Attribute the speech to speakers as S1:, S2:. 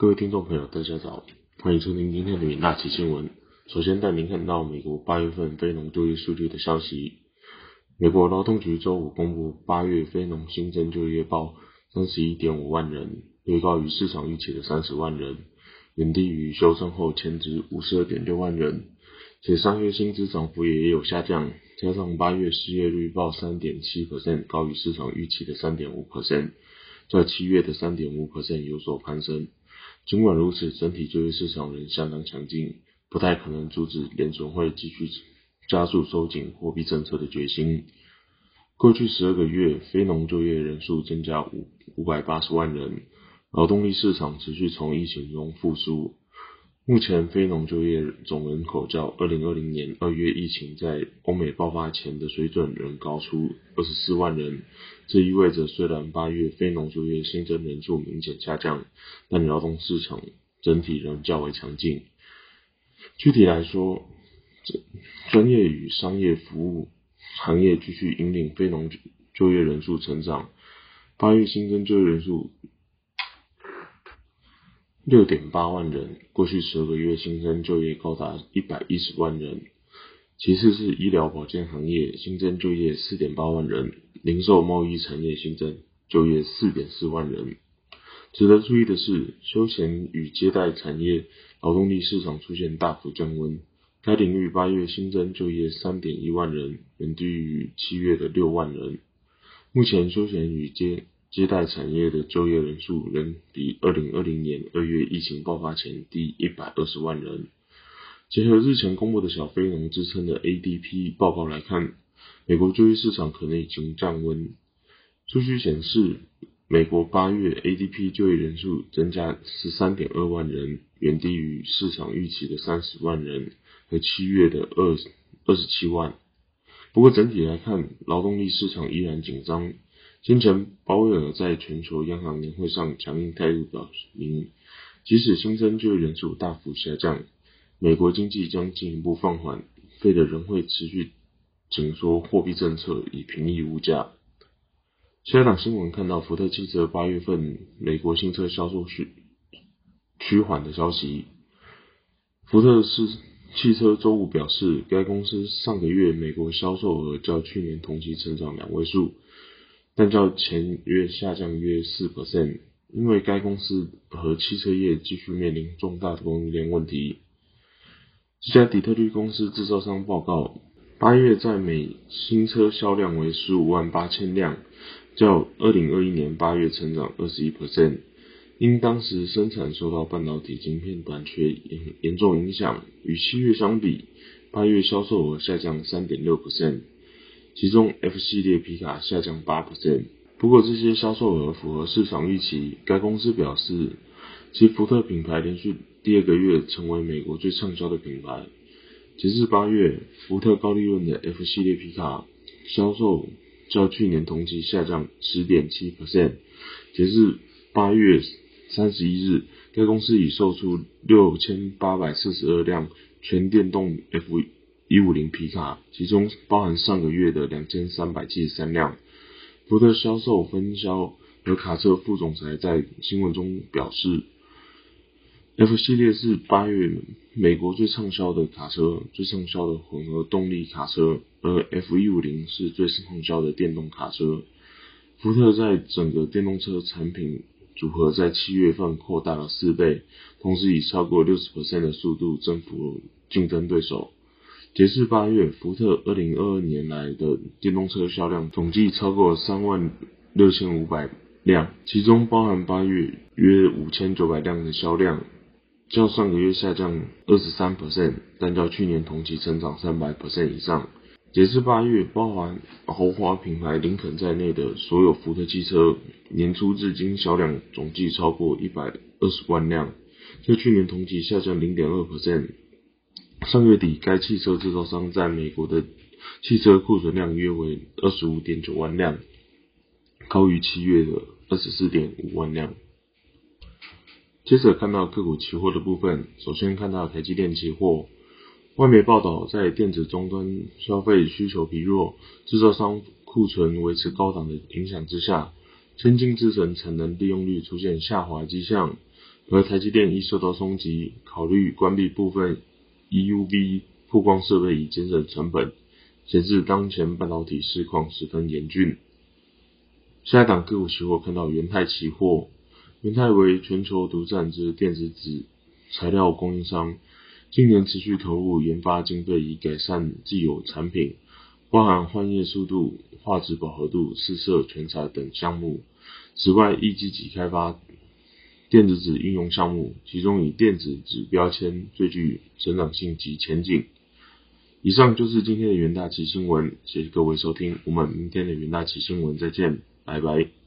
S1: 各位听众朋友，大家早，欢迎收听今天的那期新闻。首先带您看到美国八月份非农就业数据的消息。美国劳动局周五公布八月非农新增就业报三十一点五万人，略高于市场预期的三十万人，远低于修正后前值五十二点六万人。且上月薪资涨幅也有下降，加上八月失业率报三点七 percent，高于市场预期的三点五 percent，在七月的三点五 percent 有所攀升。尽管如此，整体就业市场仍相当强劲，不太可能阻止联准会继续加速收紧货币政策的决心。过去十二个月，非农就业人数增加五五百八十万人，劳动力市场持续从疫情中复苏。目前非农就业总人口较二零二零年二月疫情在欧美爆发前的水准仍高出二十四万人。这意味着，虽然八月非农就业新增人数明显下降，但劳动市场整体仍较为强劲。具体来说，专业与商业服务行业继续引领非农就业人数成长。八月新增就业人数。六点八万人，过去十二个月新增就业高达一百一十万人。其次是医疗保健行业新增就业四点八万人，零售贸易产业新增就业四点四万人。值得注意的是，休闲与接待产业劳动力市场出现大幅降温，该领域八月新增就业三点一万人，远低于七月的六万人。目前休闲与接接待产业的就业人数仍比二零二零年二月疫情爆发前低一百二十万人。结合日前公布的小非农支撑的 ADP 报告来看，美国就业市场可能已经降温。数据显示，美国八月 ADP 就业人数增加十三点二万人，远低于市场预期的三十万人和七月的二二十七万。不过整体来看，劳动力市场依然紧张。先前鲍威尔在全球央行年会上强硬态度表明，即使新增就业人数大幅下降，美国经济将进一步放缓，费德仍会持续紧缩货币政策以平抑物价。香港新闻看到福特汽车八月份美国新车销售趋趋缓的消息。福特是汽车周五表示，该公司上个月美国销售额较去年同期成长两位数。但较前月下降约四 percent，因为该公司和汽车业继续面临重大的供应链问题。这家底特律公司制造商报告，八月在美新车销量为十五万八千辆，较二零二一年八月成长二十一 percent，因当时生产受到半导体晶片短缺严严重影响，与七月相比，八月销售额下降三点六 percent。其中 F 系列皮卡下降八 percent，不过这些销售额符合市场预期。该公司表示，其福特品牌连续第二个月成为美国最畅销的品牌。截至八月，福特高利润的 F 系列皮卡销售较去年同期下降十点七 percent。截至八月三十一日，该公司已售出六千八百四十二辆全电动 F。一五零皮卡，其中包含上个月的两千三百七十三辆。福特销售分销和卡车副总裁在新闻中表示，F 系列是八月美国最畅销的卡车，最畅销的混合动力卡车，而 F 一五零是最畅销的电动卡车。福特在整个电动车产品组合在七月份扩大了四倍，同时以超过六十的速度征服竞争对手。截至八月，福特二零二二年来的电动车销量总计超过三万六千五百辆，其中包含八月约五千九百辆的销量，较上个月下降二十三 percent，但较去年同期成长三百 percent 以上。截至八月，包含豪华品牌林肯在内的所有福特汽车年初至今销量总计超过一百二十万辆，较去年同期下降零点二 percent。上月底，该汽车制造商在美国的汽车库存量约为二十五点九万辆，高于七月的二十四点五万辆。接着看到个股期货的部分，首先看到台积电期货，外媒报道，在电子终端消费需求疲弱、制造商库存维持高档的影响之下，先进制程产能利用率出现下滑迹象。而台积电亦受到冲击，考虑关闭部分 EUV 曝光设备以节省成本，显示当前半导体市况十分严峻。下一档个股期货看到元泰期货，元泰为全球独占之电子纸材料供应商，今年持续投入研发经费以改善既有产品，包含换页速度、画质饱和度、四色全彩等项目。此外，亦积极开发。电子纸应用项目，其中以电子纸标签最具成长性及前景。以上就是今天的元大旗新闻，谢谢各位收听，我们明天的元大旗新闻再见，拜拜。